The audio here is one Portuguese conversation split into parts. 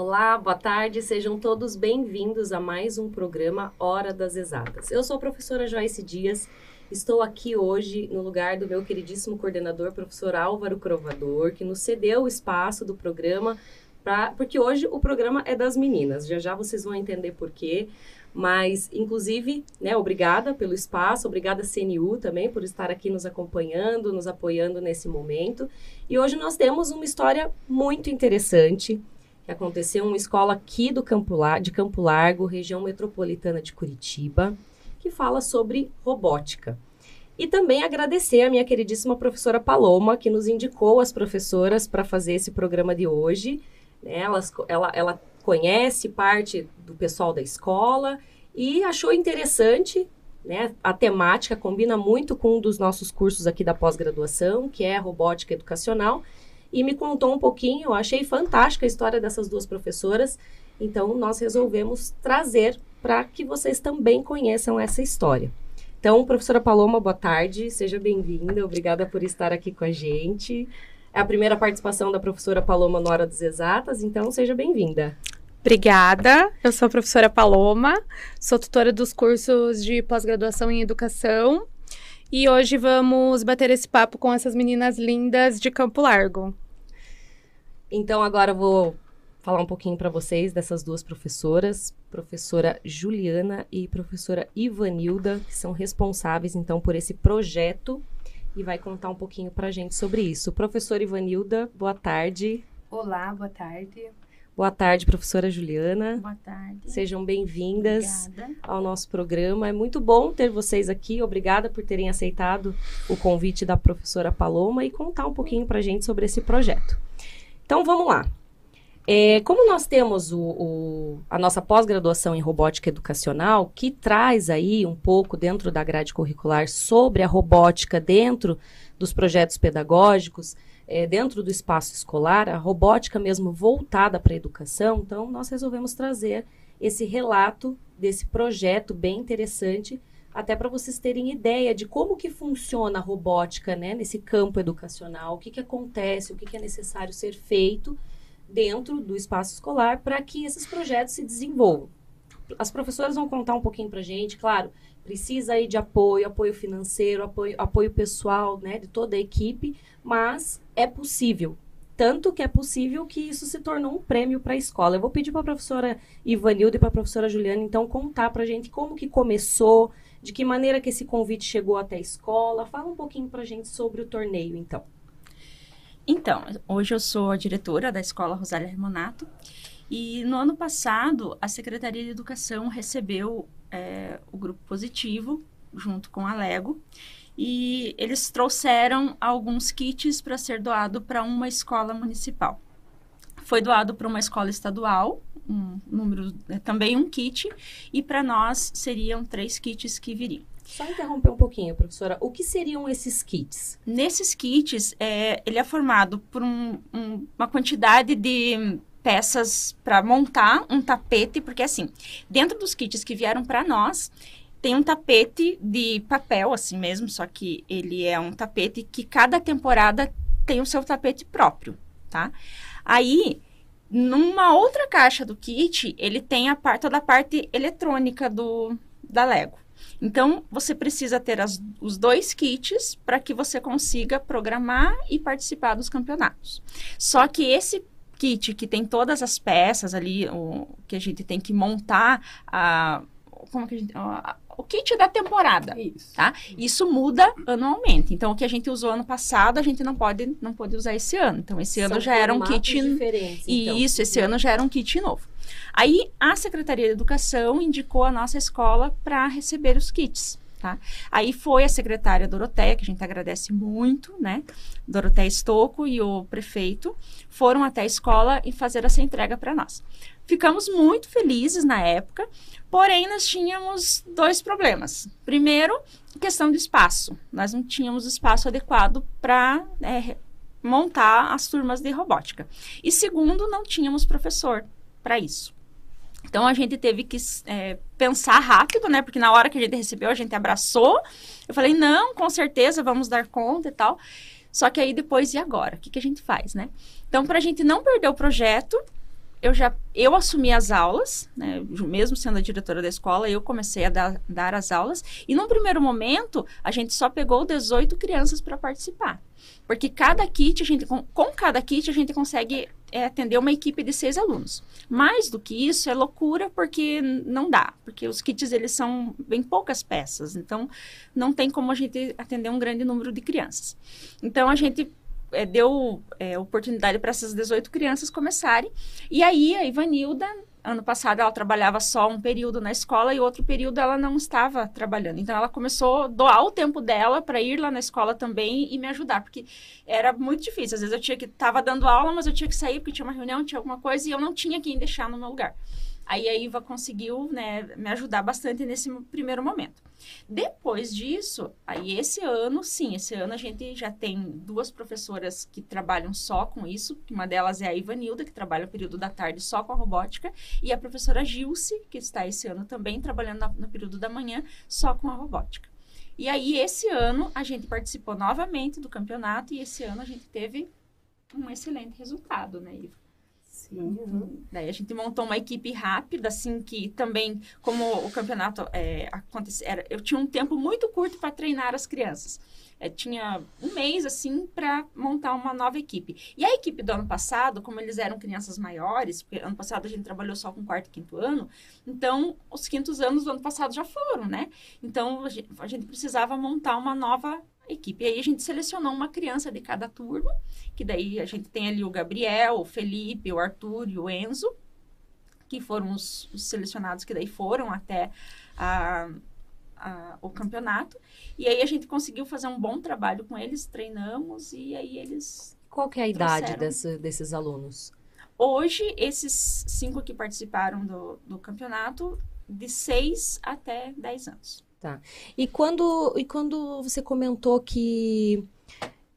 Olá, boa tarde, sejam todos bem-vindos a mais um programa Hora das Exatas. Eu sou a professora Joyce Dias, estou aqui hoje no lugar do meu queridíssimo coordenador, professor Álvaro Crovador, que nos cedeu o espaço do programa, pra, porque hoje o programa é das meninas, já já vocês vão entender por quê. Mas, inclusive, né, obrigada pelo espaço, obrigada CNU também por estar aqui nos acompanhando, nos apoiando nesse momento. E hoje nós temos uma história muito interessante que aconteceu uma escola aqui do Campo de Campo Largo, região metropolitana de Curitiba, que fala sobre robótica. E também agradecer a minha queridíssima professora Paloma, que nos indicou as professoras para fazer esse programa de hoje. Né? Elas, ela, ela conhece parte do pessoal da escola e achou interessante né? A temática combina muito com um dos nossos cursos aqui da pós-graduação, que é robótica educacional e me contou um pouquinho. Eu achei fantástica a história dessas duas professoras. Então, nós resolvemos trazer para que vocês também conheçam essa história. Então, professora Paloma, boa tarde, seja bem-vinda, obrigada por estar aqui com a gente. É a primeira participação da professora Paloma na Hora dos Exatas, então seja bem-vinda. Obrigada, eu sou a professora Paloma, sou tutora dos cursos de pós-graduação em educação e hoje vamos bater esse papo com essas meninas lindas de Campo Largo. Então agora eu vou falar um pouquinho para vocês dessas duas professoras, professora Juliana e professora Ivanilda, que são responsáveis então por esse projeto e vai contar um pouquinho para a gente sobre isso. Professora Ivanilda, boa tarde. Olá, boa tarde. Boa tarde, professora Juliana. Boa tarde. Sejam bem-vindas ao nosso programa. É muito bom ter vocês aqui. Obrigada por terem aceitado o convite da professora Paloma e contar um pouquinho para a gente sobre esse projeto. Então, vamos lá. É, como nós temos o, o, a nossa pós-graduação em robótica educacional, que traz aí um pouco dentro da grade curricular sobre a robótica dentro dos projetos pedagógicos, é, dentro do espaço escolar, a robótica mesmo voltada para a educação, então nós resolvemos trazer esse relato desse projeto bem interessante, até para vocês terem ideia de como que funciona a robótica né, nesse campo educacional, o que, que acontece, o que, que é necessário ser feito dentro do espaço escolar para que esses projetos se desenvolvam. As professoras vão contar um pouquinho para a gente, claro, precisa aí de apoio, apoio financeiro, apoio, apoio pessoal, né, de toda a equipe, mas é possível. Tanto que é possível que isso se tornou um prêmio para a escola. Eu vou pedir para a professora Ivanilda e para a professora Juliana, então, contar para a gente como que começou, de que maneira que esse convite chegou até a escola. Fala um pouquinho para a gente sobre o torneio, então. Então, hoje eu sou a diretora da Escola Rosália Remonato e no ano passado a Secretaria de Educação recebeu é, o grupo positivo junto com a Lego e eles trouxeram alguns kits para ser doado para uma escola municipal. Foi doado para uma escola estadual, um número, né, também um kit, e para nós seriam três kits que viriam. Só interromper um pouquinho, professora. O que seriam esses kits? Nesses kits, é, ele é formado por um, um, uma quantidade de peças para montar um tapete, porque assim, dentro dos kits que vieram para nós, tem um tapete de papel, assim mesmo, só que ele é um tapete que cada temporada tem o seu tapete próprio, tá? Aí, numa outra caixa do kit, ele tem a parte, toda a parte eletrônica do, da Lego. Então, você precisa ter as, os dois kits para que você consiga programar e participar dos campeonatos. Só que esse kit que tem todas as peças ali, o, que a gente tem que montar a como que a gente, o kit da temporada, Isso. tá? Isso muda anualmente. Então, o que a gente usou ano passado, a gente não pode, não pode usar esse ano. Então, esse São ano já era um kit... E então. isso, esse ano já era um kit novo. Aí, a Secretaria de Educação indicou a nossa escola para receber os kits. Tá? Aí foi a secretária Doroteia, que a gente agradece muito, né? Doroteia Estocco e o prefeito foram até a escola e fazer essa entrega para nós. Ficamos muito felizes na época, porém nós tínhamos dois problemas. Primeiro, questão de espaço. Nós não tínhamos espaço adequado para é, montar as turmas de robótica. E segundo, não tínhamos professor para isso. Então a gente teve que é, pensar rápido, né? Porque na hora que a gente recebeu, a gente abraçou. Eu falei, não, com certeza, vamos dar conta e tal. Só que aí depois, e agora? O que, que a gente faz, né? Então, para a gente não perder o projeto, eu já eu assumi as aulas, né, mesmo sendo a diretora da escola, eu comecei a dar, dar as aulas. E num primeiro momento, a gente só pegou 18 crianças para participar. Porque cada kit, a gente, com, com cada kit, a gente consegue é, atender uma equipe de seis alunos. Mais do que isso, é loucura, porque não dá. Porque os kits, eles são bem poucas peças. Então, não tem como a gente atender um grande número de crianças. Então, a gente é, deu é, oportunidade para essas 18 crianças começarem. E aí, a Ivanilda, ano passado, ela trabalhava só um período na escola e outro período ela não estava trabalhando. Então, ela começou a doar o tempo dela para ir lá na escola também e me ajudar, porque era muito difícil. Às vezes eu tinha que estava dando aula, mas eu tinha que sair porque tinha uma reunião, tinha alguma coisa e eu não tinha quem deixar no meu lugar. Aí a Iva conseguiu né, me ajudar bastante nesse primeiro momento. Depois disso, aí esse ano, sim, esse ano a gente já tem duas professoras que trabalham só com isso. Uma delas é a Ivanilda, que trabalha o período da tarde só com a robótica, e a professora Gilce, que está esse ano também trabalhando no período da manhã só com a robótica. E aí, esse ano, a gente participou novamente do campeonato e esse ano a gente teve um excelente resultado, né, Iva? Sim. Uhum. Daí a gente montou uma equipe rápida, assim, que também, como o campeonato é, acontecia, eu tinha um tempo muito curto para treinar as crianças. É, tinha um mês, assim, para montar uma nova equipe. E a equipe do ano passado, como eles eram crianças maiores, porque ano passado a gente trabalhou só com quarto e quinto ano, então os quintos anos do ano passado já foram, né? Então a gente, a gente precisava montar uma nova equipe. E aí a gente selecionou uma criança de cada turma, que daí a gente tem ali o Gabriel, o Felipe, o Arthur e o Enzo, que foram os, os selecionados que daí foram até a, a, o campeonato. E aí a gente conseguiu fazer um bom trabalho com eles, treinamos e aí eles. Qual que é a trouxeram... idade desse, desses alunos? Hoje, esses cinco que participaram do, do campeonato, de 6 até 10 anos. Tá. E quando, e quando você comentou que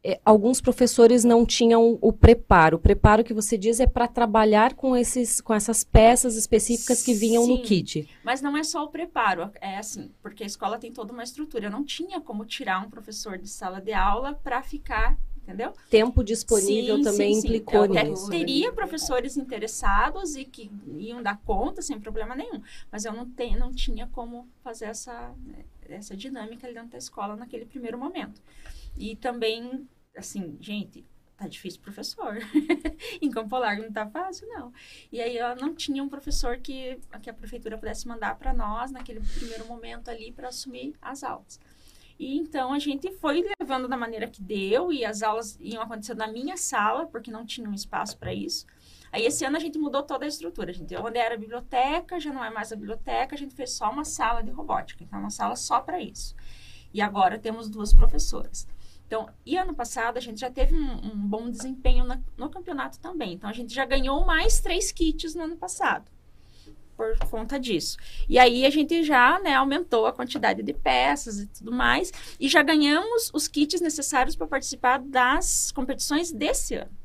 é, alguns professores não tinham o preparo. O preparo que você diz é para trabalhar com, esses, com essas peças específicas que vinham Sim, no kit. Mas não é só o preparo, é assim, porque a escola tem toda uma estrutura. Eu não tinha como tirar um professor de sala de aula para ficar entendeu? Tempo disponível sim, também sim, implicou sim. nisso. Teria professores interessados e que iam dar conta sem problema nenhum, mas eu não, tenho, não tinha como fazer essa, essa dinâmica ali dentro da escola naquele primeiro momento. E também, assim, gente, tá difícil professor. em Campo Largo não tá fácil, não. E aí ela não tinha um professor que, que a prefeitura pudesse mandar para nós naquele primeiro momento ali para assumir as aulas. E então a gente foi levando da maneira que deu e as aulas iam acontecendo na minha sala, porque não tinha um espaço para isso. Aí esse ano a gente mudou toda a estrutura. A gente, onde era a biblioteca, já não é mais a biblioteca, a gente fez só uma sala de robótica, então uma sala só para isso. E agora temos duas professoras. Então, e ano passado a gente já teve um, um bom desempenho na, no campeonato também. Então a gente já ganhou mais três kits no ano passado por conta disso. E aí a gente já né, aumentou a quantidade de peças e tudo mais, e já ganhamos os kits necessários para participar das competições desse ano.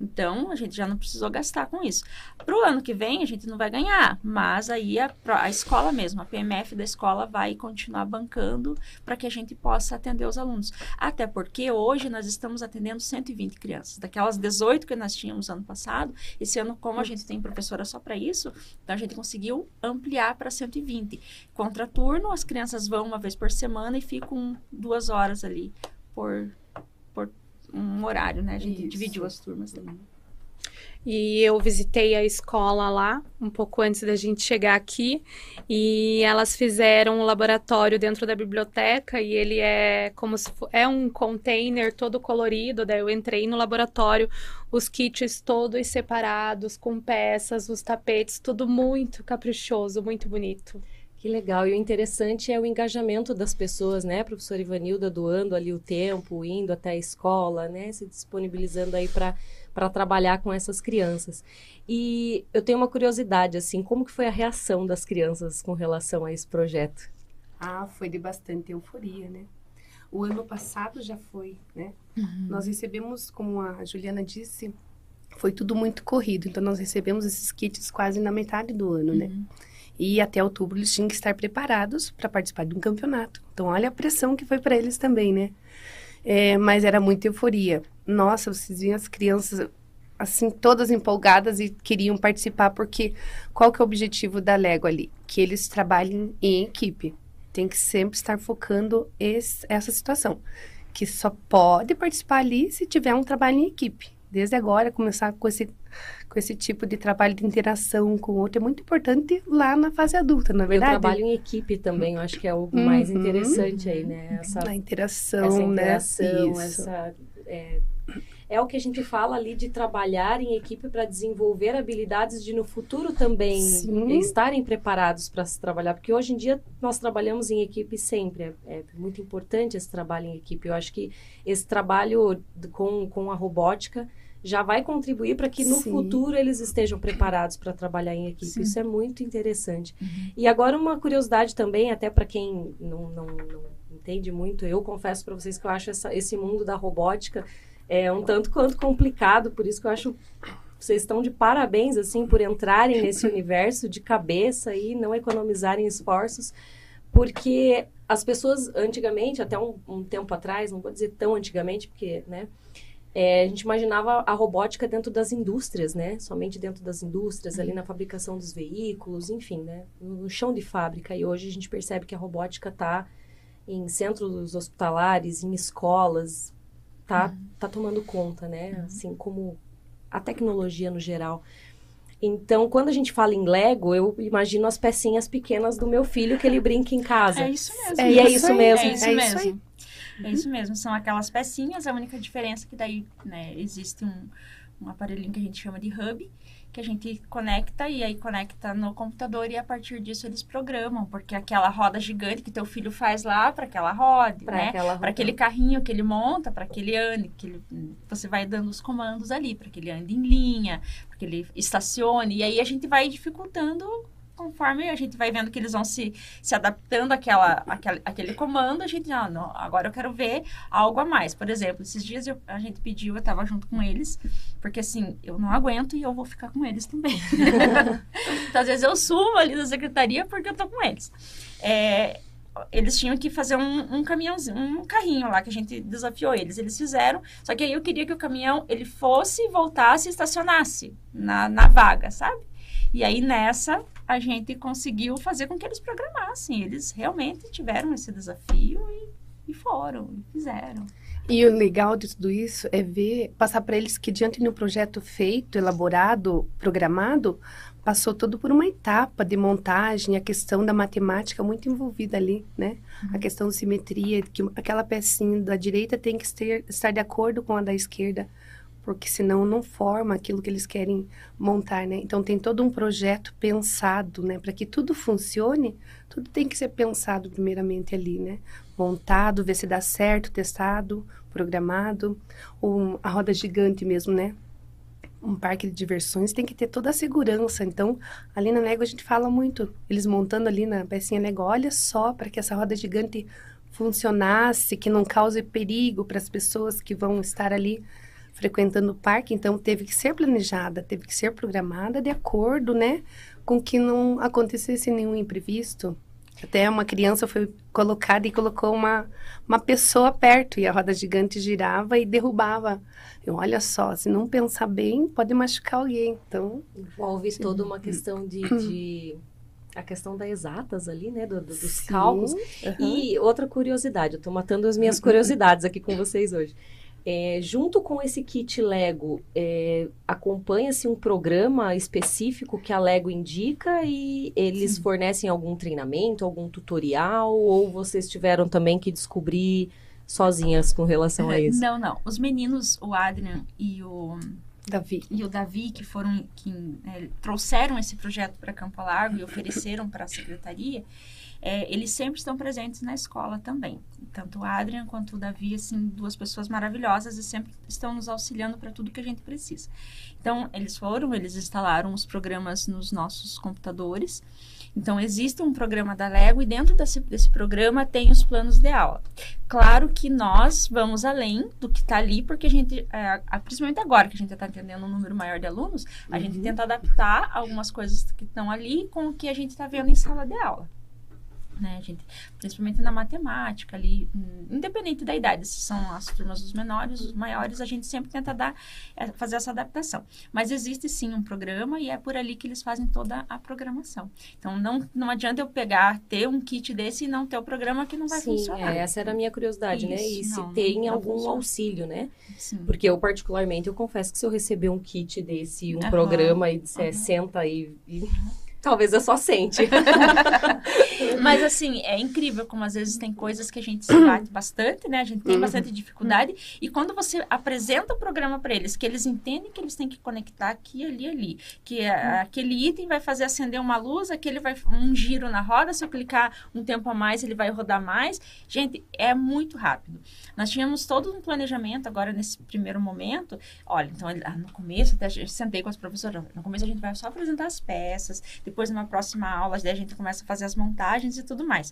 Então, a gente já não precisou gastar com isso. Para o ano que vem, a gente não vai ganhar, mas aí a, a escola mesmo, a PMF da escola vai continuar bancando para que a gente possa atender os alunos. Até porque hoje nós estamos atendendo 120 crianças. Daquelas 18 que nós tínhamos ano passado, esse ano, como a gente tem professora só para isso, então a gente conseguiu ampliar para 120. Contraturno, as crianças vão uma vez por semana e ficam duas horas ali por um horário, né? A gente Isso. dividiu as turmas também. E eu visitei a escola lá, um pouco antes da gente chegar aqui, e elas fizeram um laboratório dentro da biblioteca, e ele é como se for, é um container todo colorido, daí eu entrei no laboratório, os kits todos separados, com peças, os tapetes, tudo muito caprichoso, muito bonito. Que legal. E o interessante é o engajamento das pessoas, né? Professora Ivanilda doando ali o tempo, indo até a escola, né? Se disponibilizando aí para trabalhar com essas crianças. E eu tenho uma curiosidade, assim, como que foi a reação das crianças com relação a esse projeto? Ah, foi de bastante euforia, né? O ano passado já foi, né? Uhum. Nós recebemos, como a Juliana disse, foi tudo muito corrido. Então, nós recebemos esses kits quase na metade do ano, né? uhum. né? E até outubro eles tinham que estar preparados para participar de um campeonato. Então, olha a pressão que foi para eles também, né? É, mas era muita euforia. Nossa, vocês viam as crianças assim, todas empolgadas e queriam participar, porque qual que é o objetivo da Lego ali? Que eles trabalhem em equipe. Tem que sempre estar focando esse, essa situação. Que só pode participar ali se tiver um trabalho em equipe. Desde agora, começar com esse, com esse tipo de trabalho de interação com o outro é muito importante lá na fase adulta, na é verdade. E o trabalho em equipe também, eu acho que é o uhum. mais interessante aí, né? Essa, a interação, essa né? interação, né? essa... É, é o que a gente fala ali de trabalhar em equipe para desenvolver habilidades de no futuro também Sim. estarem preparados para se trabalhar, porque hoje em dia nós trabalhamos em equipe sempre, é, é, muito importante esse trabalho em equipe. Eu acho que esse trabalho com, com a robótica já vai contribuir para que no Sim. futuro eles estejam preparados para trabalhar em equipe. Sim. Isso é muito interessante. Uhum. E agora uma curiosidade também, até para quem não, não, não, entende muito, eu confesso para vocês que eu acho essa, esse mundo da robótica é um tanto quanto complicado, por isso que eu acho vocês estão de parabéns assim por entrarem nesse universo de cabeça e não economizarem esforços, porque as pessoas antigamente, até um, um tempo atrás, não vou dizer tão antigamente, porque, né, é, a gente imaginava a robótica dentro das indústrias, né, somente dentro das indústrias, ali na fabricação dos veículos, enfim, né, no chão de fábrica. E hoje a gente percebe que a robótica está em centros hospitalares, em escolas, tá, uhum. tá tomando conta, né? Uhum. Assim como a tecnologia no geral. Então, quando a gente fala em Lego, eu imagino as pecinhas pequenas do meu filho que ele brinca em casa. É isso mesmo. É, e é isso mesmo. É isso é mesmo. Isso é isso mesmo. São aquelas pecinhas. A única diferença é que daí né, existe um, um aparelhinho que a gente chama de hub que a gente conecta e aí conecta no computador e a partir disso eles programam, porque aquela roda gigante que teu filho faz lá para aquela rode, pra né? Para aquele carrinho que ele monta, para que ele ande, que ele, você vai dando os comandos ali, para que ele ande em linha, para que ele estacione, e aí a gente vai dificultando conforme a gente vai vendo que eles vão se, se adaptando àquela, àquele, àquele comando, a gente, ah, não, agora eu quero ver algo a mais. Por exemplo, esses dias eu, a gente pediu, eu estava junto com eles, porque assim, eu não aguento e eu vou ficar com eles também. então, às vezes eu subo ali da secretaria porque eu tô com eles. É, eles tinham que fazer um, um caminhãozinho, um carrinho lá que a gente desafiou eles. Eles fizeram, só que aí eu queria que o caminhão ele fosse, voltasse e estacionasse na, na vaga, sabe? E aí nessa a gente conseguiu fazer com que eles programassem. Eles realmente tiveram esse desafio e, e foram, e fizeram. E o legal de tudo isso é ver, passar para eles que diante de um projeto feito, elaborado, programado, passou todo por uma etapa de montagem, a questão da matemática muito envolvida ali, né? Uhum. A questão de simetria, que aquela pecinha da direita tem que ter, estar de acordo com a da esquerda porque senão não forma aquilo que eles querem montar, né? Então tem todo um projeto pensado, né? Para que tudo funcione, tudo tem que ser pensado primeiramente ali, né? Montado, ver se dá certo, testado, programado. A roda gigante mesmo, né? Um parque de diversões tem que ter toda a segurança. Então, ali na Lego a gente fala muito, eles montando ali na pecinha Lego, olha só para que essa roda gigante funcionasse, que não cause perigo para as pessoas que vão estar ali frequentando o parque, então teve que ser planejada, teve que ser programada de acordo, né, com que não acontecesse nenhum imprevisto. Até uma criança foi colocada e colocou uma, uma pessoa perto e a roda gigante girava e derrubava. Eu, olha só, se não pensar bem, pode machucar alguém. Então envolve toda uma questão de, de a questão das exatas ali, né, do, do, dos sim, cálculos. Uhum. E outra curiosidade, eu estou matando as minhas curiosidades aqui com vocês hoje. É, junto com esse kit Lego, é, acompanha-se um programa específico que a Lego indica e eles Sim. fornecem algum treinamento, algum tutorial, ou vocês tiveram também que descobrir sozinhas com relação a isso? Não, não. Os meninos, o Adrian e o Davi, e o Davi que foram que é, trouxeram esse projeto para Campo Largo e ofereceram para a secretaria é, eles sempre estão presentes na escola também. Tanto o Adrian quanto o Davi, assim, duas pessoas maravilhosas e sempre estão nos auxiliando para tudo que a gente precisa. Então, eles foram, eles instalaram os programas nos nossos computadores. Então, existe um programa da Lego e dentro desse, desse programa tem os planos de aula. Claro que nós vamos além do que está ali, porque a gente, é, principalmente agora que a gente está atendendo um número maior de alunos, a uhum. gente tenta adaptar algumas coisas que estão ali com o que a gente está vendo em sala de aula. Né, gente? Principalmente na matemática ali, hum, independente da idade, se são as turmas dos menores, os maiores, a gente sempre tenta dar, é, fazer essa adaptação. Mas existe sim um programa e é por ali que eles fazem toda a programação. Então, não, não adianta eu pegar, ter um kit desse e não ter o programa que não vai Sim, funcionar. é, essa era a minha curiosidade, né? E Isso, se não, tem não algum funciona. auxílio, né? Sim. Porque eu, particularmente, eu confesso que se eu receber um kit desse, um Aham, programa e disser, aham. senta e, e talvez eu só sente. Mas assim, é incrível como às vezes tem coisas que a gente se bate bastante, né? A gente tem Uhum. bastante dificuldade. E quando você apresenta o programa para eles, que eles entendem que eles têm que conectar aqui, ali, ali. Que a- aquele item vai fazer acender uma luz, aquele vai um giro na roda. Se eu clicar um tempo a mais, ele vai rodar mais. Gente, é muito rápido. Nós tínhamos todo um planejamento agora nesse primeiro momento. Olha, então ah, no começo, até sentei com as professoras. No começo a gente vai só apresentar as peças. Depois, numa próxima aula, daí a gente começa a fazer as montagens e tudo mais.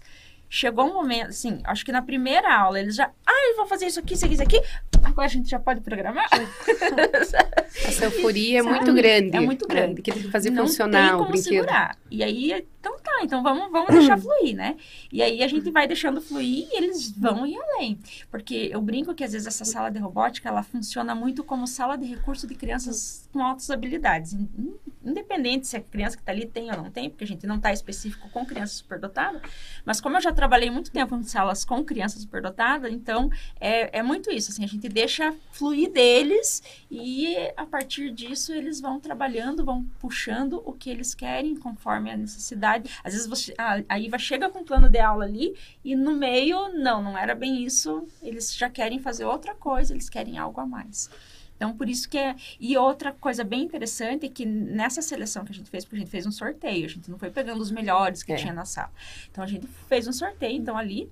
Chegou um momento, assim, acho que na primeira aula eles já. Ah, eu vou fazer isso aqui, isso aqui, isso aqui. Agora a gente já pode programar? Essa euforia é muito grande. É muito grande. Que tem que fazer não funcionar tem o como brinquedo. segurar. E aí, então tá, então vamos, vamos deixar fluir, né? E aí a gente vai deixando fluir e eles vão ir além. Porque eu brinco que às vezes essa sala de robótica, ela funciona muito como sala de recurso de crianças com altas habilidades. In- in- Independente se a criança que tá ali tem ou não tem, porque a gente não tá específico com criança superdotada, mas como eu já trabalhei muito tempo em salas com crianças superdotadas, então é, é muito isso, assim, a gente deixa fluir deles e a partir disso eles vão trabalhando, vão puxando o que eles querem conforme a necessidade. Às vezes você, a, a Iva chega com um plano de aula ali e no meio, não, não era bem isso, eles já querem fazer outra coisa, eles querem algo a mais. Então, por isso que é. E outra coisa bem interessante é que nessa seleção que a gente fez, porque a gente fez um sorteio, a gente não foi pegando os melhores que É. tinha na sala. Então, a gente fez um sorteio, então ali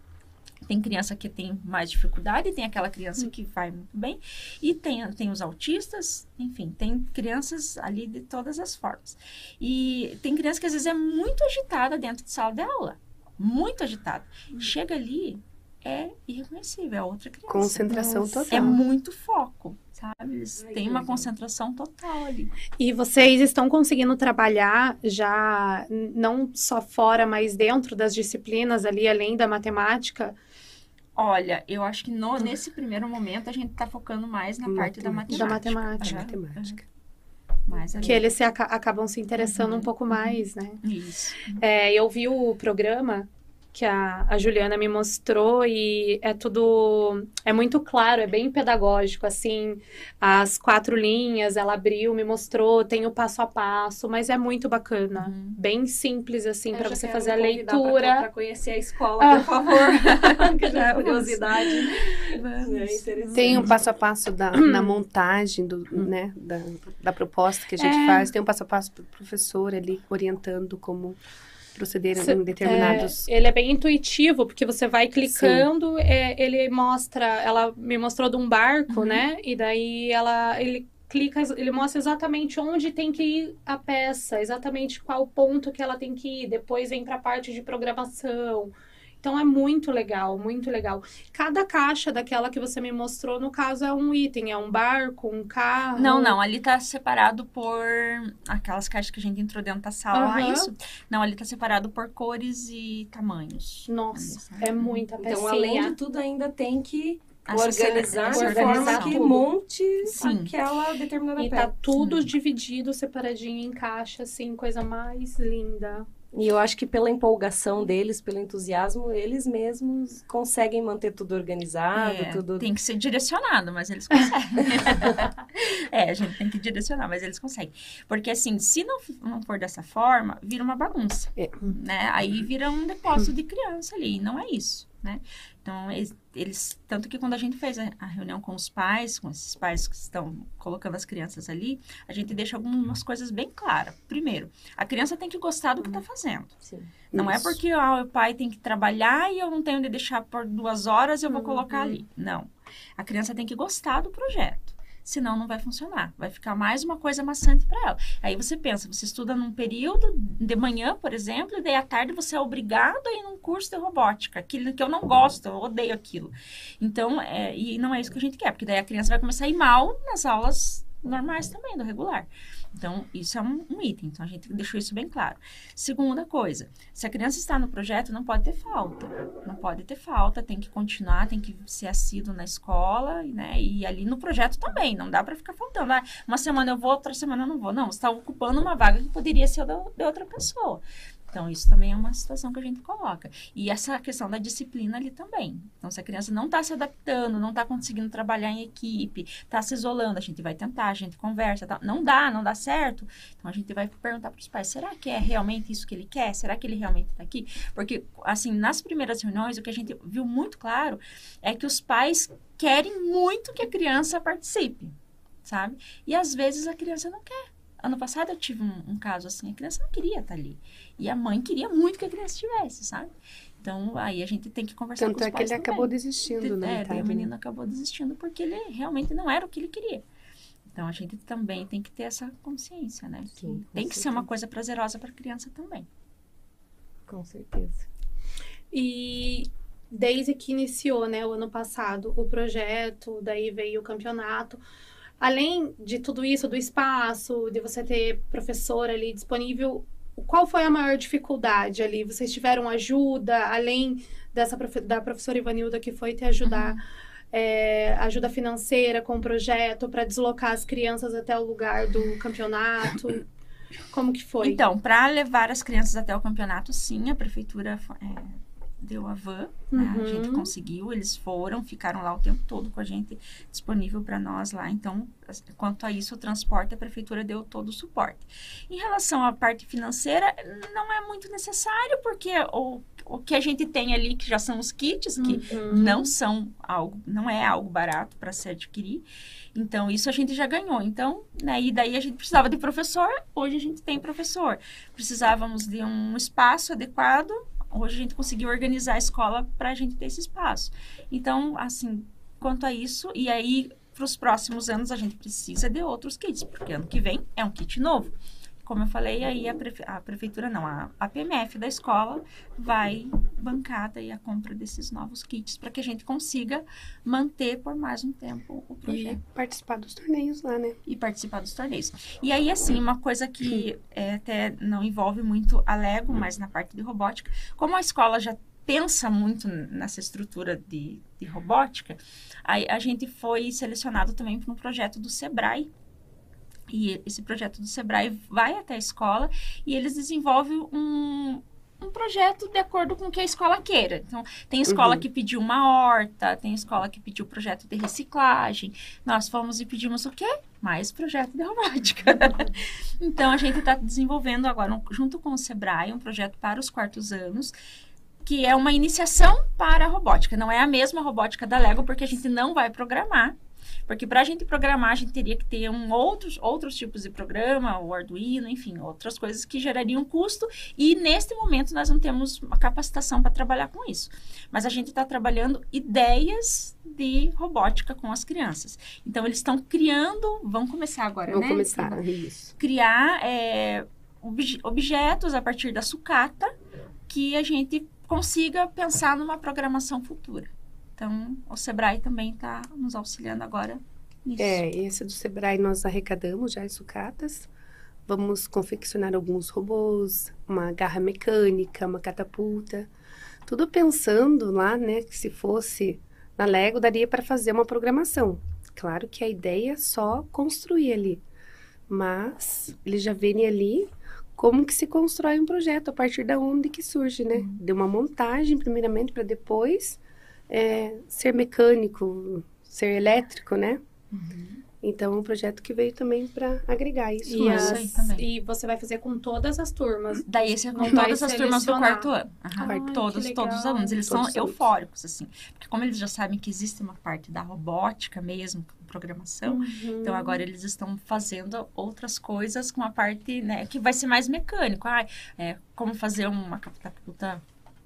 tem criança que tem mais dificuldade, tem aquela criança que vai muito bem, e tem, tem os autistas, enfim, tem crianças ali de todas as formas. E tem criança que às vezes é muito agitada dentro de sala de aula, muito agitada. Chega ali, é irreconhecível, é outra criança. Concentração Nossa. total. É muito foco, sabe? Eles têm uma concentração total ali. E vocês estão conseguindo trabalhar já não só fora, mas dentro das disciplinas ali, além da matemática? Olha, eu acho que no, nesse primeiro momento a gente tá focando mais na parte da Matemática. Da matemática. Aham, Matemática. ali. Que eles se aca- acabam se interessando Uhum, um pouco mais, né? Isso. É, eu vi o programa que a, a Juliana me mostrou e é tudo. É muito claro, é bem pedagógico, assim. As quatro linhas, ela abriu, me mostrou, tem o passo a passo, mas é muito bacana. Uhum. Bem simples, assim, para você quero fazer a leitura. Pra conhecer a escola, Ah. por favor. que já é curiosidade. É. Tem um passo a passo da, na montagem do, né, da, da proposta que a gente É. faz. Tem um passo a passo do professor ali orientando como proceder Cê- em determinados. É, ele é bem intuitivo, porque você vai clicando, é, ele mostra, ela me mostrou de um barco, Uhum. né? E daí ela, ele clica, ele mostra exatamente onde tem que ir a peça, exatamente qual ponto que ela tem que ir. Depois vem para a parte de programação. Então é muito legal, muito legal. Cada caixa daquela que você me mostrou, no caso, é um item, é um barco, um carro. Não, não, ali tá separado por aquelas caixas que a gente entrou dentro da sala, Aham. isso. Não, ali tá separado por cores e tamanhos. Nossa, Ali, é muita pecinha. Então, além de tudo, ainda tem que organizar de organizar forma que monte Sim. aquela determinada E peça. tá tudo Hum. dividido, separadinho em caixa, assim, coisa mais linda. E eu acho que pela empolgação deles, pelo entusiasmo, eles mesmos conseguem manter tudo organizado, É, tudo. Tem que ser direcionado, mas eles conseguem. é, a gente tem que direcionar, mas eles conseguem. Porque assim, se não, não for dessa forma, vira uma bagunça. É. Né? Aí vira um depósito de criança ali, e não é isso, né? Então, eles, tanto que quando a gente fez a, a reunião com os pais, com esses pais que estão colocando as crianças ali, a gente deixa algumas coisas bem claras. Primeiro, a criança tem que gostar do que está fazendo. Sim. Não é Isso. porque ah, o pai tem que trabalhar e eu não tenho onde deixar por duas horas eu vou Uhum. colocar ali. Não. A criança tem que gostar do projeto. Senão não vai funcionar. Vai ficar mais uma coisa maçante para ela. Aí você pensa, você estuda num período de manhã, por exemplo, e daí à tarde você é obrigado a ir num curso de robótica. Aquilo que eu não gosto, eu odeio aquilo. Então, é, e não é isso que a gente quer, porque daí a criança vai começar a ir mal nas aulas normais também, do regular. Então, isso é um, um, item. Então, a gente deixou isso bem claro. Segunda coisa, se a criança está no projeto, não pode ter falta. Não pode ter falta, tem que continuar, tem que ser assíduo na escola, né? E ali no projeto também, não dá para ficar faltando. Ah, uma semana eu vou, outra semana eu não vou. Não, você está ocupando uma vaga que poderia ser da, de outra pessoa. Então, isso também é uma situação que a gente coloca. E essa questão da disciplina ali também. Então, se a criança não está se adaptando, não está conseguindo trabalhar em equipe, está se isolando, a gente vai tentar, a gente conversa, tá? não dá, não dá certo. Então, a gente vai perguntar para os pais, será que é realmente isso que ele quer? Será que ele realmente está aqui? Porque, assim, nas primeiras reuniões, o que a gente viu muito claro é que os pais querem muito que a criança participe, sabe? E, às vezes, a criança não quer. Ano passado eu tive um, um, caso assim, a criança não queria estar ali. E a mãe queria muito que a criança estivesse, sabe? Então, aí a gente tem que conversar Tanto com os é que ele também. acabou desistindo, né? É, daí o menino acabou desistindo porque ele realmente não era o que ele queria. Então, a gente também tem que ter essa consciência, né? Sim, tem que ser uma coisa prazerosa para a criança também. Com certeza. E desde que iniciou, né, o ano passado, o projeto, daí veio o campeonato. Além de tudo isso, do espaço, de você ter professor ali disponível, qual foi a maior dificuldade ali? Vocês tiveram ajuda, além dessa profe da professora Ivanilda que foi te ajudar, é, ajuda financeira com o projeto para deslocar as crianças até o lugar do campeonato? Como que foi? Então, para levar as crianças até o campeonato, sim, a prefeitura é, deu a van, né? a gente Uhum. conseguiu, eles foram, ficaram lá o tempo todo com a gente disponível para nós lá. Então, quanto a isso, o transporte, a prefeitura deu todo o suporte. Em relação à parte financeira, não é muito necessário, porque o, o que a gente tem ali, que já são os kits, que Uhum. não são algo, não é algo barato para se adquirir. Então, isso a gente já ganhou. Então, né, e daí a gente precisava de professor, hoje a gente tem professor. Precisávamos de um espaço adequado, hoje a gente conseguiu organizar a escola para a gente ter esse espaço. Então, assim, quanto a isso, e aí para os próximos anos a gente precisa de outros kits, porque ano que vem é um kit novo. Como eu falei, aí a, prefe- a prefeitura, não, a, a PMF da escola vai bancar daí a compra desses novos kits para que a gente consiga manter por mais um tempo o E projeto participar dos torneios lá, né? e participar dos torneios. E aí, assim, uma coisa que é, até não envolve muito a Lego, mas na parte de robótica, como a escola já pensa muito nessa estrutura de, de robótica, aí a gente foi selecionado também para um projeto do Sebrae. E esse projeto do Sebrae vai até a escola e eles desenvolvem um, um projeto de acordo com o que a escola queira. Então, tem escola Uhum. que pediu uma horta, tem escola que pediu projeto de reciclagem. Nós fomos e pedimos o quê? Mais projeto de robótica. então, a gente está desenvolvendo agora, um- junto com o Sebrae, um projeto para os quartos anos, que é uma iniciação para a robótica. Não é a mesma robótica da Lego, porque a gente não vai programar. Porque para a gente programar, a gente teria que ter um outros, outros tipos de programa, o Arduino, enfim, outras coisas que gerariam custo. E neste momento nós não temos uma capacitação para trabalhar com isso. Mas a gente está trabalhando ideias de robótica com as crianças. Então eles estão criando, vão começar agora, Vamos né? começar isso. criar é, obje- objetos a partir da sucata que a gente consiga pensar numa programação futura. Então, o Sebrae também está nos auxiliando agora nisso. É, esse do Sebrae nós arrecadamos já as sucatas. Vamos confeccionar alguns robôs, uma garra mecânica, uma catapulta. Tudo pensando lá, né, que se fosse na Lego daria para fazer uma programação. Claro que a ideia é só construir ali. Mas eles já verem ali como que se constrói um projeto, a partir da onde que surge, né? De uma montagem, primeiramente, para depois é, ser mecânico, ser elétrico, né? Então, é um projeto que veio também para agregar isso. E, Isso mas- aí também. e você vai fazer com todas as turmas. Daí esse é com todas as turmas do quarto ano. Aham, Ai, todos, todos os alunos. Eles Todos são eufóricos, assim. Porque como eles já sabem que existe uma parte da robótica mesmo, com programação, Uhum. Então agora eles estão fazendo outras coisas com a parte, né, que vai ser mais mecânico. Ah, é, como fazer uma catapulta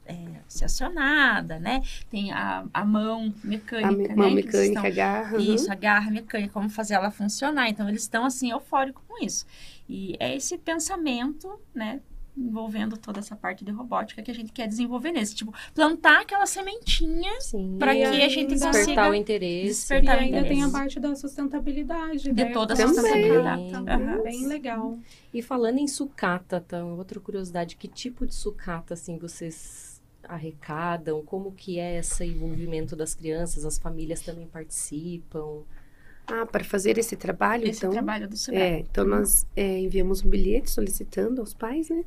é, ser acionada, né? Tem a, a mão A mecânica, me- né? mão mecânica, estão- garra. uhum. Isso, a garra mecânica, como fazer ela funcionar. Então, eles estão, assim, eufóricos com isso. E é esse pensamento, né, envolvendo toda essa parte de robótica que a gente quer desenvolver nesse. Tipo, plantar aquela sementinha para que a gente despertar consiga o interesse. Despertar e ainda interesse. tem a parte da sustentabilidade. De né? toda a Também. sustentabilidade. Também, Aham. Bem legal. E falando em sucata, tá? outra curiosidade, que tipo de sucata assim vocês arrecadam? Como que é esse envolvimento das crianças? As famílias também participam? Ah, para fazer esse trabalho, Esse então. trabalho do SEBRAE. É, então nós é, enviamos um bilhete solicitando aos pais, né?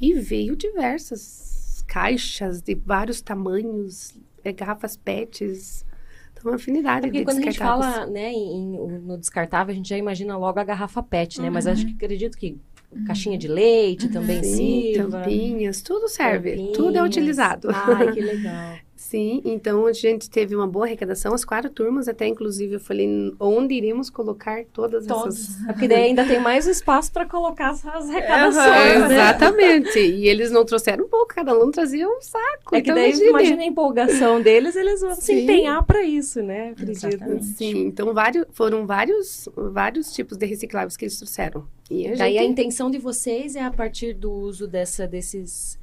E veio diversas caixas de vários tamanhos, é, garrafas PETs. Então, uma afinidade Porque de quando a gente descartáveis. fala né, em- em- no descartável, a gente já imagina logo a garrafa PET, né? Mas acho que acredito que caixinha de leite também Sim, sirva. tampinhas, tudo serve, tampinhas. tudo é utilizado. Ai, que legal. Sim, então a gente teve uma boa arrecadação, as quatro turmas, até inclusive eu falei onde iremos colocar todas Todos. essas. É Porque daí ainda tem mais espaço para colocar as arrecadações, né? Exatamente. E eles não trouxeram um pouco, cada um trazia um saco. É que então, daí, imagine. imagina a empolgação deles, eles vão se Sim. empenhar para isso, né? Acredito. Sim, então vários, foram vários, vários tipos de recicláveis que eles trouxeram. E a Daí a gente- intenção de vocês é a partir do uso dessa, desses,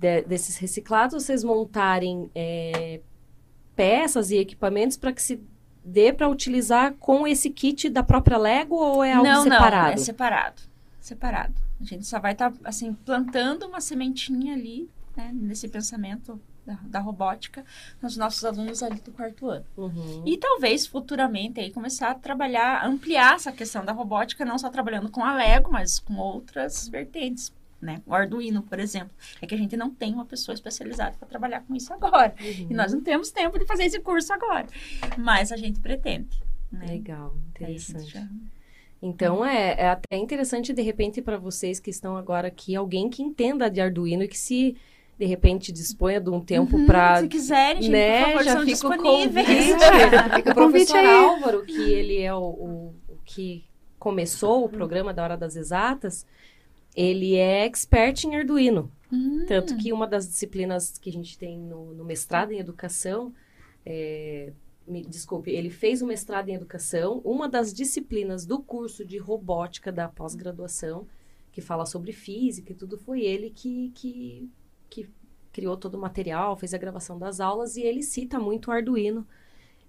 de- desses reciclados, vocês montarem é, peças e equipamentos para que se dê para utilizar com esse kit da própria Lego ou é algo não, separado? não, é separado. Separado. A gente só vai estar, assim, plantando uma sementinha ali, né, nesse pensamento da, da robótica, nos nossos alunos ali do quarto ano. Uhum. E talvez futuramente aí começar a trabalhar, ampliar essa questão da robótica, não só trabalhando com a Lego, mas com outras vertentes. Né? O Arduino, por exemplo. É que a gente não tem uma pessoa especializada para trabalhar com isso agora. Uhum. E nós não temos tempo de fazer esse curso agora. Mas a gente pretende. Né? Legal, interessante. já- Então é, é até interessante de repente para vocês que estão agora aqui, alguém que entenda de Arduino e que se de repente disponha de um tempo Uhum, para Se quiserem, gente, né, por favor, já são fica o disponíveis. convite. Fica o professor aí. Álvaro, que ele é o, o- o que começou o programa da Hora das Exatas, ele é expert em Arduino. Hum, Tanto que uma das disciplinas que a gente tem no, no mestrado em educação, é, me desculpe, ele fez o mestrado em educação. Uma das disciplinas do curso de robótica da pós-graduação, que fala sobre física e tudo, foi ele que, que, que criou todo o material, fez a gravação das aulas e ele cita muito o Arduino.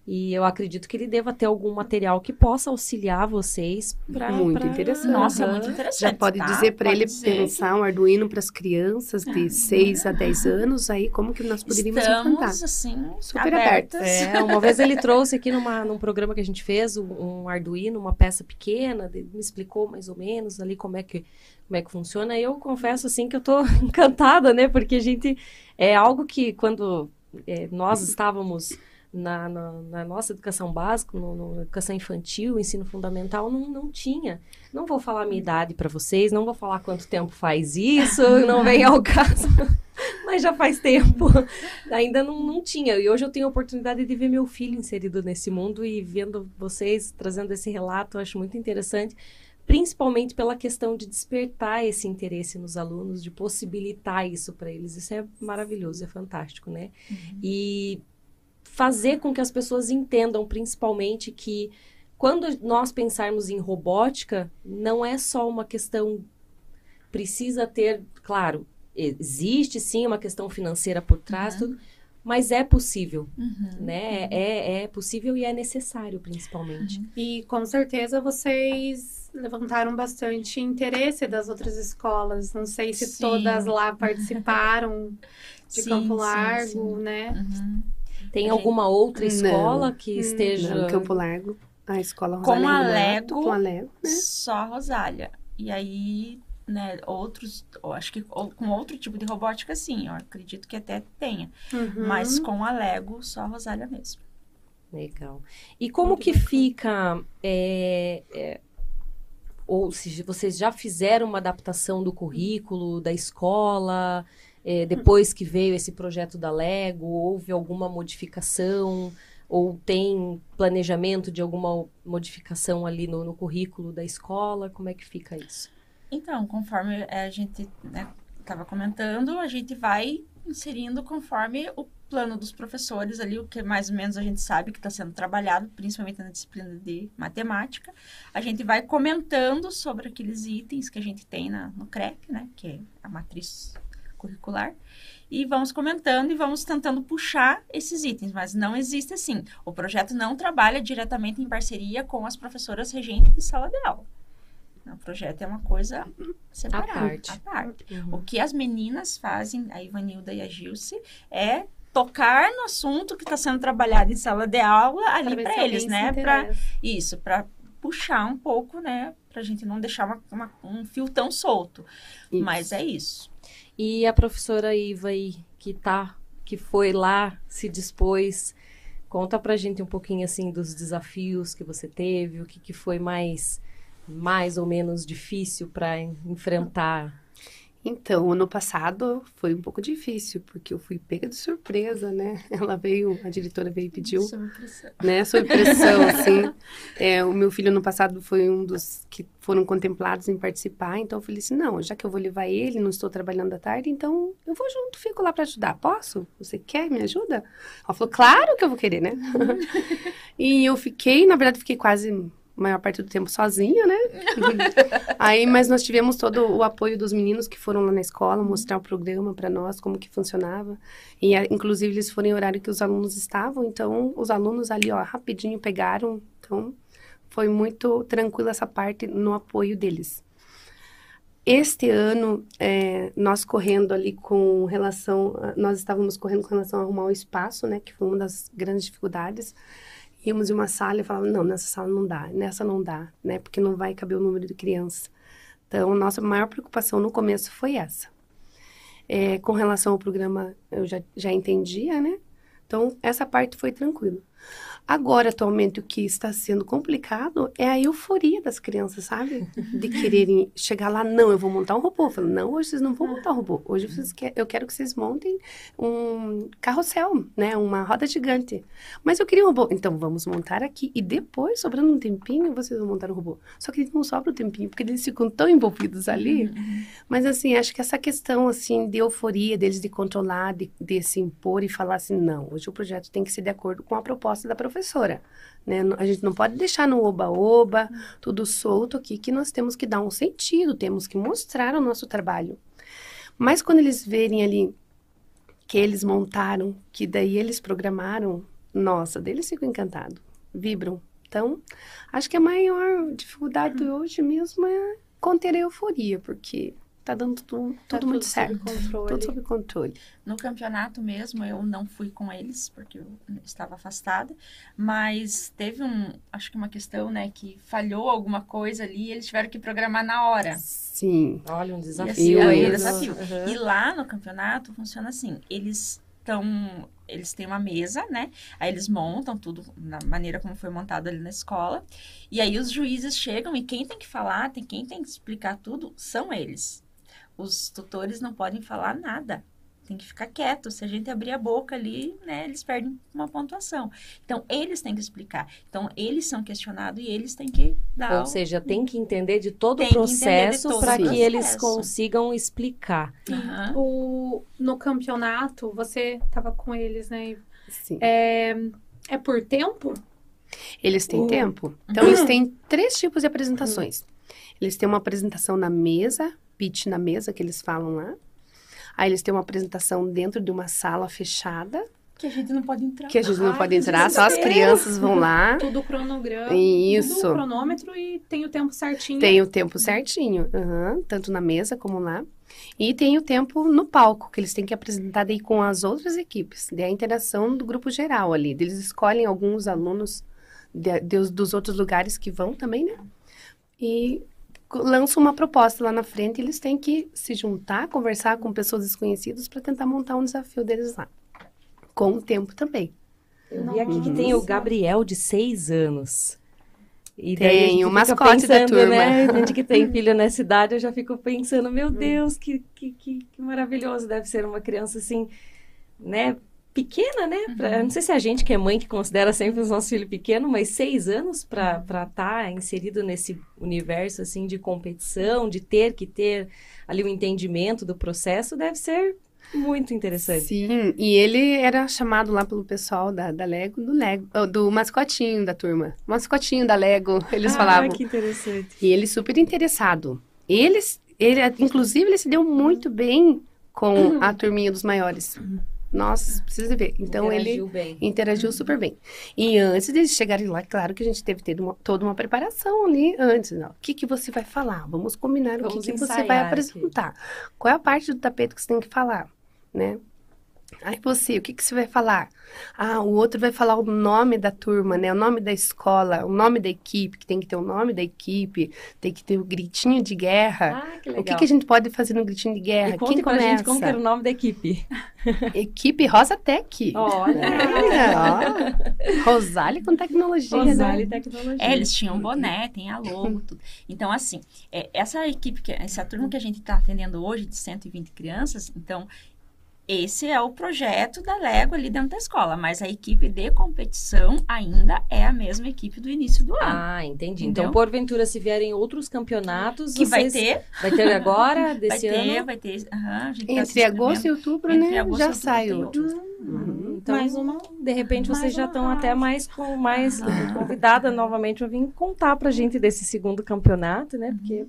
E eu acredito que ele deva ter algum material que possa auxiliar vocês para. Muito interessante. Nossa, Aham. muito interessante. Já pode tá? dizer para ele dizer pensar um Arduino para as crianças de 6 a 10 anos, aí como que nós poderíamos implantar? Estamos, assim, Super abertas. É, uma vez ele trouxe aqui numa, num programa que a gente fez, um, um Arduino, uma peça pequena, de- me explicou mais ou menos ali como é que, como é que funciona. E eu confesso, assim, que eu tô encantada, né? Porque a gente, é algo que quando é, nós estávamos na, na, na nossa educação básica, no, no educação infantil, ensino fundamental, não, não tinha. Não vou falar a minha idade para vocês, não vou falar quanto tempo faz isso, não vem ao caso. Mas já faz tempo. Ainda não, não tinha. E hoje eu tenho a oportunidade de ver meu filho inserido nesse mundo e vendo vocês trazendo esse relato, eu acho muito interessante. Principalmente pela questão de despertar esse interesse nos alunos, de possibilitar isso para eles. Isso é maravilhoso, é fantástico, né? E fazer com que as pessoas entendam, principalmente, que quando nós pensarmos em robótica, não é só uma questão. Precisa ter, claro, existe sim uma questão financeira por trás, tudo, mas é possível, Uhum. né? É, é possível e é necessário, principalmente. E com certeza vocês levantaram bastante interesse das outras escolas. Não sei se Sim. todas lá participaram de Sim, Campo Largo, sim. né? Tem Gente, alguma outra não. escola que esteja. Não, Campo Largo, a escola Com Rosália a Renato, Lego, com a Lego, né? Só a Rosália. E aí, né, outros, eu acho que ou- com outro tipo de robótica, sim, eu acredito que até tenha. Uhum. Mas com a Lego, só a Rosália mesmo. Legal. E como Muito que bacana. fica. é, é, ou se vocês já fizeram uma adaptação do currículo da escola, é, depois que veio esse projeto da Lego, houve alguma modificação? Ou tem planejamento de alguma modificação ali no, no currículo da escola? Como é que fica isso? Então, conforme a gente estava comentando, a gente vai inserindo conforme o plano dos professores ali, o que mais ou menos a gente sabe que está sendo trabalhado, principalmente na disciplina de matemática. A gente vai comentando sobre aqueles itens que a gente tem na, no CREP, né, que é a matriz curricular, e vamos comentando e vamos tentando puxar esses itens, mas não existe assim. O projeto não trabalha diretamente em parceria com as professoras regentes de sala de aula. O projeto é uma coisa separada, à parte. À parte. Uhum. O que as meninas fazem, a Ivanilda e a Gilce, é tocar no assunto que está sendo trabalhado em sala de aula ali para eles, né? Interessa. isso, para puxar um pouco, né? Pra gente não deixar uma- uma- um fio tão solto. Isso. Mas é isso. E a professora Iva aí, que tá, que foi lá, se dispôs, conta pra gente um pouquinho assim dos desafios que você teve, o que, que foi mais mais ou menos difícil para enfrentar. Então, ano passado foi um pouco difícil, porque eu fui pega de surpresa, né? Ela veio, a diretora veio e pediu, né? Sob pressão, assim. É, o meu filho, ano passado, foi um dos que foram contemplados em participar, então eu falei assim, não, já que eu vou levar ele, não estou trabalhando à tarde, então eu vou junto, fico lá para ajudar. Posso? Você quer? Me ajuda? Ela falou, claro que eu vou querer, né? e eu fiquei, na verdade, fiquei quase maior parte do tempo sozinha, né? Aí, mas nós tivemos todo o apoio dos meninos que foram lá na escola mostrar o programa para nós, como que funcionava. E, a- inclusive, eles foram em horário que os alunos estavam, então, os alunos ali, ó, rapidinho pegaram. Então, foi muito tranquila essa parte no apoio deles. Este ano, é, nós correndo ali com relação, nós estávamos correndo com relação a arrumar o espaço, né, que foi uma das grandes dificuldades. Íamos em uma sala e falávamos, não, nessa sala não dá, nessa não dá, né, porque não vai caber o número de crianças. Então, nossa maior preocupação no começo foi essa. É, com relação ao programa, eu já, já entendia, né? Então, essa parte foi tranquila. Agora, atualmente, o que está sendo complicado é a euforia das crianças, sabe? De quererem chegar lá, não, eu vou montar um robô. Eu falo, não, hoje vocês não vão montar um robô. Hoje vocês quer, eu quero que vocês montem um carrossel, né? Uma roda gigante. Mas eu queria um robô. Então, vamos montar aqui. E depois, sobrando um tempinho, vocês vão montar um robô. Só que não sobra o tempinho, porque eles ficam tão envolvidos ali. Mas, assim, acho que essa questão, assim, de euforia deles de controlar, de, de se impor e falar assim, não, hoje o projeto tem que ser de acordo com a proposta da professora, né? Não- A gente não pode deixar no oba-oba, tudo solto aqui, que nós temos que dar um sentido, temos que mostrar o nosso trabalho. Mas quando eles verem ali que eles montaram, que daí eles programaram, nossa, daí eles ficam encantados, vibram. Então, acho que a maior dificuldade hoje mesmo é conter a euforia, porque tá dando tudo, Tá tudo muito certo. controle. Tudo sob controle. No campeonato mesmo, eu não fui com eles, porque eu estava afastada. Mas teve um, acho que uma questão, né, que falhou alguma coisa ali e eles tiveram que programar na hora. Sim. Olha, um E desafio assim, aí, é um né? desafio. Aham. E lá no campeonato funciona assim, eles estão, eles têm uma mesa, né? Aí eles montam tudo na maneira como foi montado ali na escola. E aí os juízes chegam e quem tem que falar, tem quem tem que explicar tudo, são eles. Os tutores não podem falar nada. Tem que ficar quieto. Se a gente abrir a boca ali, né, eles perdem uma pontuação. Então, eles têm que explicar. Então, eles são questionados e eles têm que dar Ou o- seja, tem que entender de todo Tem o processo para que eles consigam explicar. Aham. O, no campeonato, você tava com eles, né? Sim. É, é por tempo? Eles têm O- tempo. Então, eles têm três tipos de apresentações. Eles têm uma apresentação na mesa, pitch na mesa, que eles falam lá. Aí, eles têm uma apresentação dentro de uma sala fechada, Que a gente não pode entrar. que a gente não Ai, pode entrar, só as crianças vão lá. Tudo cronograma. Isso. Tudo cronômetro e tem o tempo certinho. Tem o tempo certinho, aham, tanto na mesa como lá. E tem o tempo no palco, que eles têm que apresentar daí com as outras equipes. Daí a interação do grupo geral ali. Eles escolhem alguns alunos de- de- dos outros lugares que vão também, né? E lançam uma proposta lá na frente e eles têm que se juntar, conversar com pessoas desconhecidas para tentar montar um desafio deles lá. Com o tempo também. E aqui que tem o Gabriel, de seis anos. E Tem, o mascote da pensando, turma. Né? A gente que tem filho nessa idade, eu já fico pensando, meu Deus, que, que, que, que maravilhoso deve ser uma criança assim, né? Pequena, né? Pra- não sei se é a gente que é mãe que considera sempre os nossos filhos pequenos, mas seis anos para estar tá inserido nesse universo assim de competição, de ter que ter ali o entendimento do processo, deve ser Muito interessante. Sim, e ele era chamado lá pelo pessoal da, da Lego, do Lego, oh, do mascotinho da turma. Mascotinho da Lego, eles ah, falavam. que interessante. E ele super interessado. Eles, ele, inclusive, ele se deu muito bem com a turminha dos maiores. Nossa, precisa ver. Então Interagiu ele bem. interagiu super bem. E antes deles chegarem lá, claro que a gente teve uma, toda uma preparação ali antes. Não. O que, que você vai falar? Vamos combinar o Vamos que, que você vai aqui. apresentar. Qual é a parte do tapete que você tem que falar, né? Aí você, o que, que você vai falar? Ah, o outro vai falar o nome da turma, né? O nome da escola, o nome da equipe, que tem que ter o nome da equipe, tem que ter o gritinho de guerra. Ah, que O legal. que, que a gente pode fazer no gritinho de guerra? E conte Quem pra começa? gente como que era o nome da equipe. Equipe Rosa Tech. Olha. Ó. Rosália com tecnologia, Rosália e né? Tecnologia. É, eles tinham boné, tem a logo, tudo. Então, assim, é, essa equipe, que, essa turma que a gente está atendendo hoje, de 120 crianças, então, esse é o projeto da Lego ali dentro da escola, mas a equipe de competição ainda é a mesma equipe do início do ano. Ah, entendi. Então, porventura, se vierem outros campeonatos, que vai ter, Vai ter agora, vai desse ter, ano? vai ter. aham, a gente tá Entre agosto e outubro, Entre né? agosto já outubro sai outro. Uhum. Então, Mais uma. de repente, Mais vocês já estão até mais com mais Aham. convidada novamente para vir contar pra gente desse segundo campeonato, né? Porque é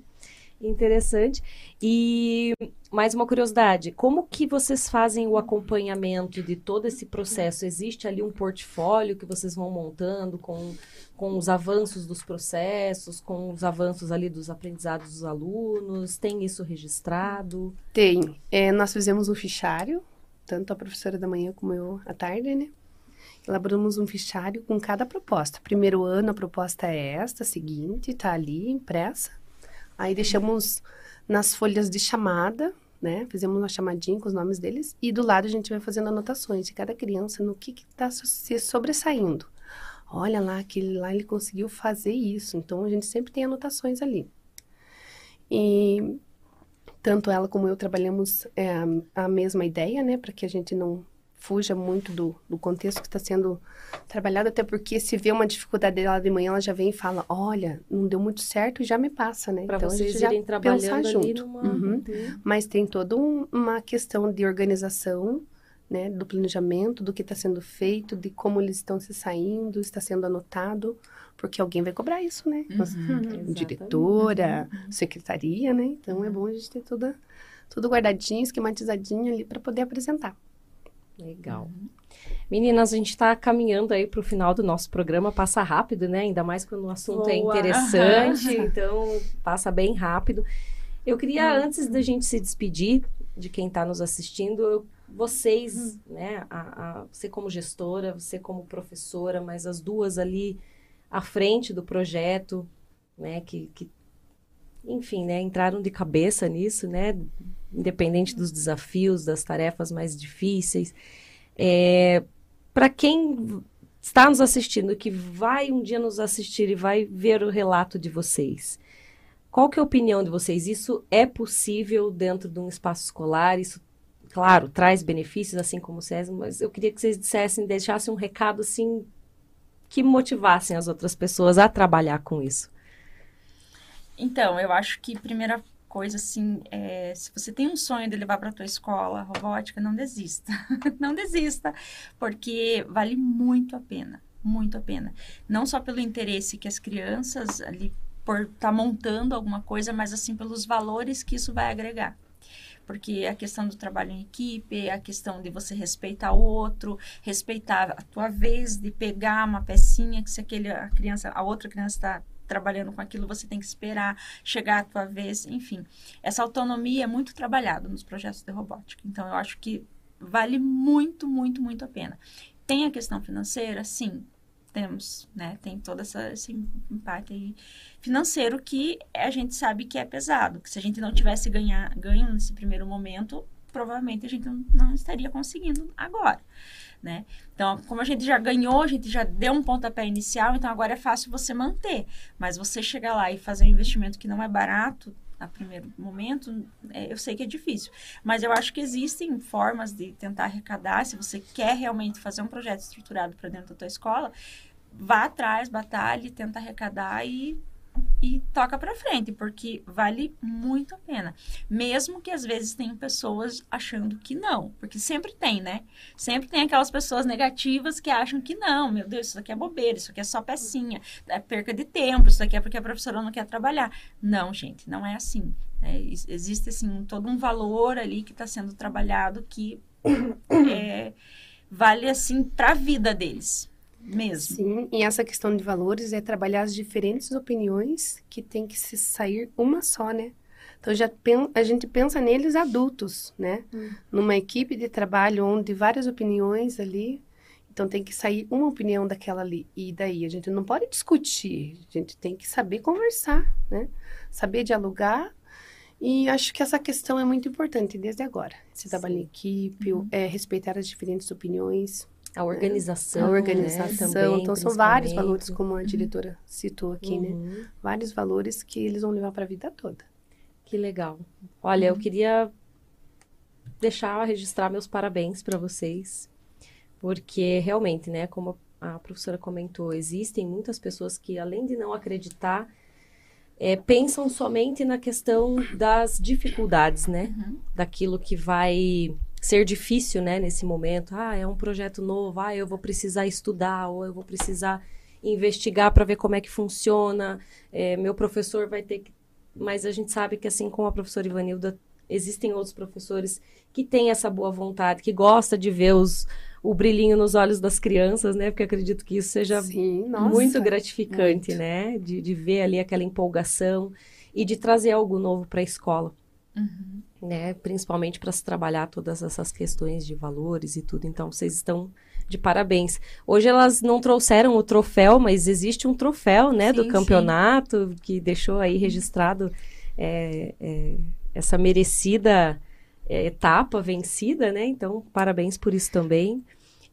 interessante. E mais uma curiosidade, como que vocês fazem o acompanhamento de todo esse processo? Existe ali um portfólio que vocês vão montando com, com os avanços dos processos, com os avanços ali dos aprendizados dos alunos? Tem isso registrado? Tem. É, nós fizemos um fichário, tanto a professora da manhã como eu à tarde, né? Elaboramos um fichário com cada proposta. Primeiro ano, a proposta é esta, a seguinte, tá ali impressa. Aí deixamos nas folhas de chamada, né? Fizemos uma chamadinha com os nomes deles. E do lado a gente vai fazendo anotações de cada criança no que está se sobressaindo. Olha lá, aquele lá ele conseguiu fazer isso. Então a gente sempre tem anotações ali. E tanto ela como eu trabalhamos é, a, mesma ideia, né, para que a gente não fuja muito do, do contexto que está sendo trabalhado, até porque se vê uma dificuldade dela de manhã, ela já vem e fala, olha, não deu muito certo e já me passa, né? Para então a vocês gente já irem trabalhando junto. numa... Uhum. Mas tem toda um- uma questão de organização, né, do planejamento, do que está sendo feito, de como eles estão se saindo, está sendo anotado, porque alguém vai cobrar isso, né? Nossa, Exatamente. diretora, secretaria, né? Então é bom a gente ter tudo, tudo guardadinho, esquematizadinho ali para poder apresentar. Legal. Meninas, a gente está caminhando aí para o final do nosso programa. Passa rápido, né? Ainda mais quando o assunto é Boa. interessante. Então, passa bem rápido. Eu queria, antes da gente se despedir de quem está nos assistindo, eu- vocês, né? A, a- você como gestora, você como professora, mas as duas ali à frente do projeto, né? Que, que enfim, né? Entraram de cabeça nisso, né? Independente dos desafios, das tarefas mais difíceis. É, para quem está nos assistindo, que vai um dia nos assistir e vai ver o relato de vocês, qual que é a opinião de vocês? Isso é possível dentro de um espaço escolar? Isso, claro, traz benefícios, assim como o César, mas eu queria que vocês dissessem, deixassem um recado, assim, que motivassem as outras pessoas a trabalhar com isso. Então, eu acho que primeira coisa assim, é, se você tem um sonho de levar para tua escola robótica, não desista. não desista, porque vale muito a pena, muito a pena. Não só pelo interesse que as crianças ali por estar montando alguma coisa, mas assim pelos valores que isso vai agregar. Porque a questão do trabalho em equipe, a questão de você respeitar o outro, respeitar a tua vez de pegar uma pecinha que se aquele, a criança, a outra criança está trabalhando com aquilo, você tem que esperar chegar a tua vez, enfim. Essa autonomia é muito trabalhada nos projetos de robótica. Então, eu acho que vale muito, muito, muito a pena. Tem a questão financeira? Sim, temos, né? Tem todo essa, esse impacto financeiro que a gente sabe que é pesado, que se a gente não tivesse ganhar, ganho nesse primeiro momento, provavelmente a gente não, não estaria conseguindo agora, né? Então, como a gente já ganhou, a gente já deu um pontapé inicial, então agora é fácil você manter. Mas você chegar lá e fazer um investimento que não é barato a primeiro momento, é, eu sei que é difícil. Mas eu acho que existem formas de tentar arrecadar. Se você quer realmente fazer um projeto estruturado para dentro da tua escola, vá atrás, batalhe, tenta arrecadar e, e toca para frente, porque vale muito a pena. Mesmo que às vezes tenham pessoas achando que não, porque sempre tem, né? Sempre tem aquelas pessoas negativas que acham que não, meu Deus, isso aqui é bobeira, isso aqui é só pecinha, é perca de tempo, isso aqui é porque a professora não quer trabalhar. Não, gente, não é assim. É, existe assim todo um valor ali que está sendo trabalhado que é, vale assim para a vida deles mesmo. Sim, e essa questão de valores é trabalhar as diferentes opiniões que tem que se sair uma só, né? Então já a gente pensa neles adultos, né? Hum. Numa equipe de trabalho onde várias opiniões ali, então tem que sair uma opinião daquela ali. E daí a gente não pode discutir, a gente tem que saber conversar, né? Saber dialogar. E acho que essa questão é muito importante desde agora. Esse trabalho em equipe, uhum. é, respeitar as diferentes opiniões, a organização. A organização. Né, também, então, são vários valores, como a uhum. diretora citou aqui, né? uhum. né? Vários valores que eles vão levar para a vida toda. Que legal. Olha, uhum. eu queria deixar registrar meus parabéns para vocês, porque realmente, né, como a professora comentou, existem muitas pessoas que, além de não acreditar, é, pensam somente na questão das dificuldades, né? Uhum. Daquilo que vai ser difícil, né, nesse momento. Ah, é um projeto novo, ah, eu vou precisar estudar, ou eu vou precisar investigar para ver como é que funciona. É, meu professor vai ter que. Mas a gente sabe que, assim como a professora Ivanilda, existem outros professores que têm essa boa vontade, que gosta de ver os, o brilhinho nos olhos das crianças, né? Porque acredito que isso seja Sim, muito gratificante, muito. né? De, de ver ali aquela empolgação e de trazer algo novo para a escola. Uhum né? Principalmente para se trabalhar todas essas questões de valores e tudo. Então, vocês estão de parabéns. Hoje elas não trouxeram o troféu, mas existe um troféu, né, sim, do campeonato sim. que deixou aí registrado é, é, essa merecida é, etapa vencida, né? Então, parabéns por isso também.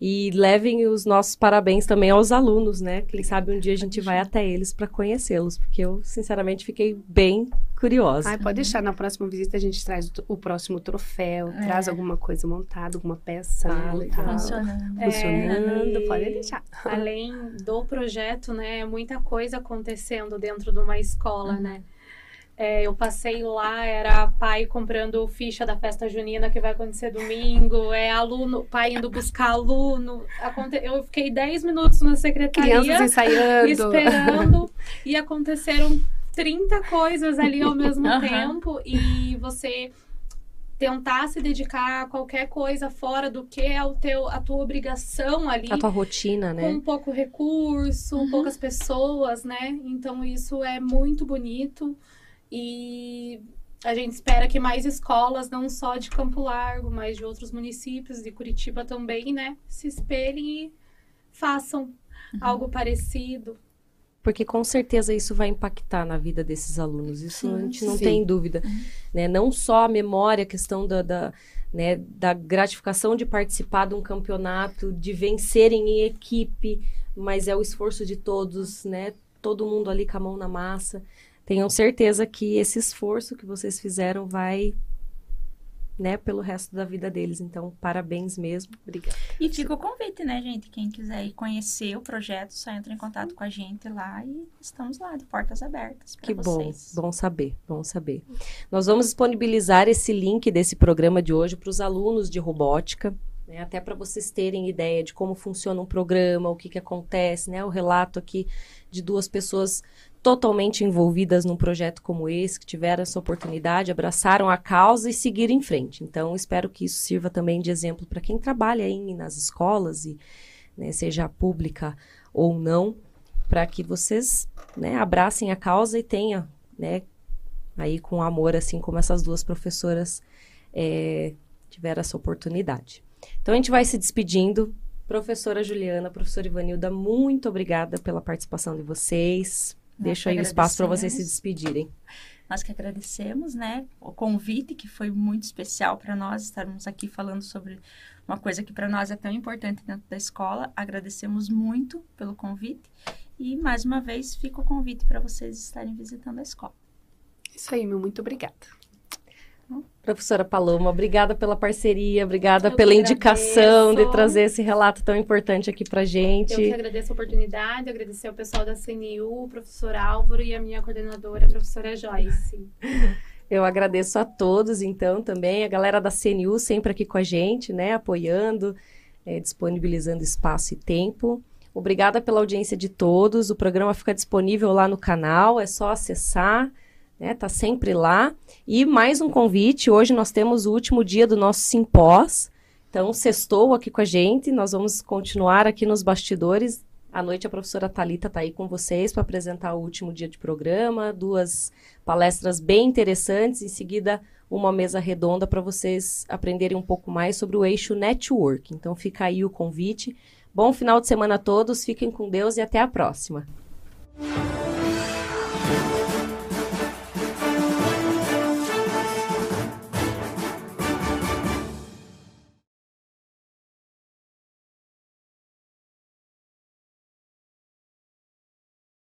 E levem os nossos parabéns também aos alunos, né? Quem sabe um dia a gente vai até eles para conhecê-los, porque eu, sinceramente, fiquei bem curiosa. Ai, pode deixar, na próxima visita a gente traz o, o próximo troféu, é. traz alguma coisa montada, alguma peça ah, funcionando. Funcionando, é, pode deixar. Além do projeto, né, muita coisa acontecendo dentro de uma escola, uhum. né? É, eu passei lá, era pai comprando ficha da festa junina que vai acontecer domingo, é aluno, pai indo buscar aluno. Aconte... Eu fiquei 10 minutos na secretaria. Crianças ensaiando. Esperando. e aconteceram 30 coisas ali ao mesmo uhum. tempo. E você tentar se dedicar a qualquer coisa fora do que é o teu, a tua obrigação ali. A tua rotina, né? Com pouco recurso, uhum. poucas pessoas, né? Então isso é muito bonito. E a gente espera que mais escolas, não só de Campo Largo, mas de outros municípios, de Curitiba também, né, se espelhem e façam uhum. algo parecido. Porque com certeza isso vai impactar na vida desses alunos, isso sim, a gente não sim. tem dúvida. Uhum. Né? Não só a memória, a questão da, da, né, da gratificação de participar de um campeonato, de vencerem em equipe, mas é o esforço de todos, né? Todo mundo ali com a mão na massa tenham certeza que esse esforço que vocês fizeram vai né, pelo resto da vida deles. Então, parabéns mesmo. Obrigada. E fica o convite, né, gente? Quem quiser ir conhecer o projeto, só entra em contato com a gente lá e estamos lá, de portas abertas Que vocês. bom, bom saber, bom saber. Nós vamos disponibilizar esse link desse programa de hoje para os alunos de robótica. Né, até para vocês terem ideia de como funciona um programa, o que, que acontece, né? O relato aqui de duas pessoas totalmente envolvidas num projeto como esse, que tiveram essa oportunidade, abraçaram a causa e seguiram em frente. Então, espero que isso sirva também de exemplo para quem trabalha aí nas escolas, e né, seja pública ou não, para que vocês né, abracem a causa e tenham, né, aí com amor, assim como essas duas professoras é, tiveram essa oportunidade. Então, a gente vai se despedindo. Professora Juliana, professora Ivanilda, muito obrigada pela participação de vocês, Deixo aí o espaço para vocês se despedirem. Nós que agradecemos, né, o convite que foi muito especial para nós estarmos aqui falando sobre uma coisa que para nós é tão importante dentro da escola. Agradecemos muito pelo convite e mais uma vez fica o convite para vocês estarem visitando a escola. Isso aí, meu muito obrigada. Professora Paloma, obrigada pela parceria, obrigada Eu pela indicação de trazer esse relato tão importante aqui pra gente. Eu que agradeço a oportunidade, agradecer ao pessoal da CNU, o professor Álvaro e a minha coordenadora, a professora Joyce. Eu agradeço a todos, então, também, a galera da CNU sempre aqui com a gente, né, apoiando, eh, disponibilizando espaço e tempo. Obrigada pela audiência de todos. O programa fica disponível lá no canal, é só acessar, né, tá sempre lá. E mais um convite, hoje nós temos o último dia do nosso simpós. Então, sextou aqui com a gente, nós vamos continuar aqui nos bastidores. À noite a professora Talita está aí com vocês para apresentar o último dia de programa, duas palestras bem interessantes, em seguida uma mesa redonda para vocês aprenderem um pouco mais sobre o eixo network. Então fica aí o convite. Bom final de semana a todos, fiquem com Deus e até a próxima.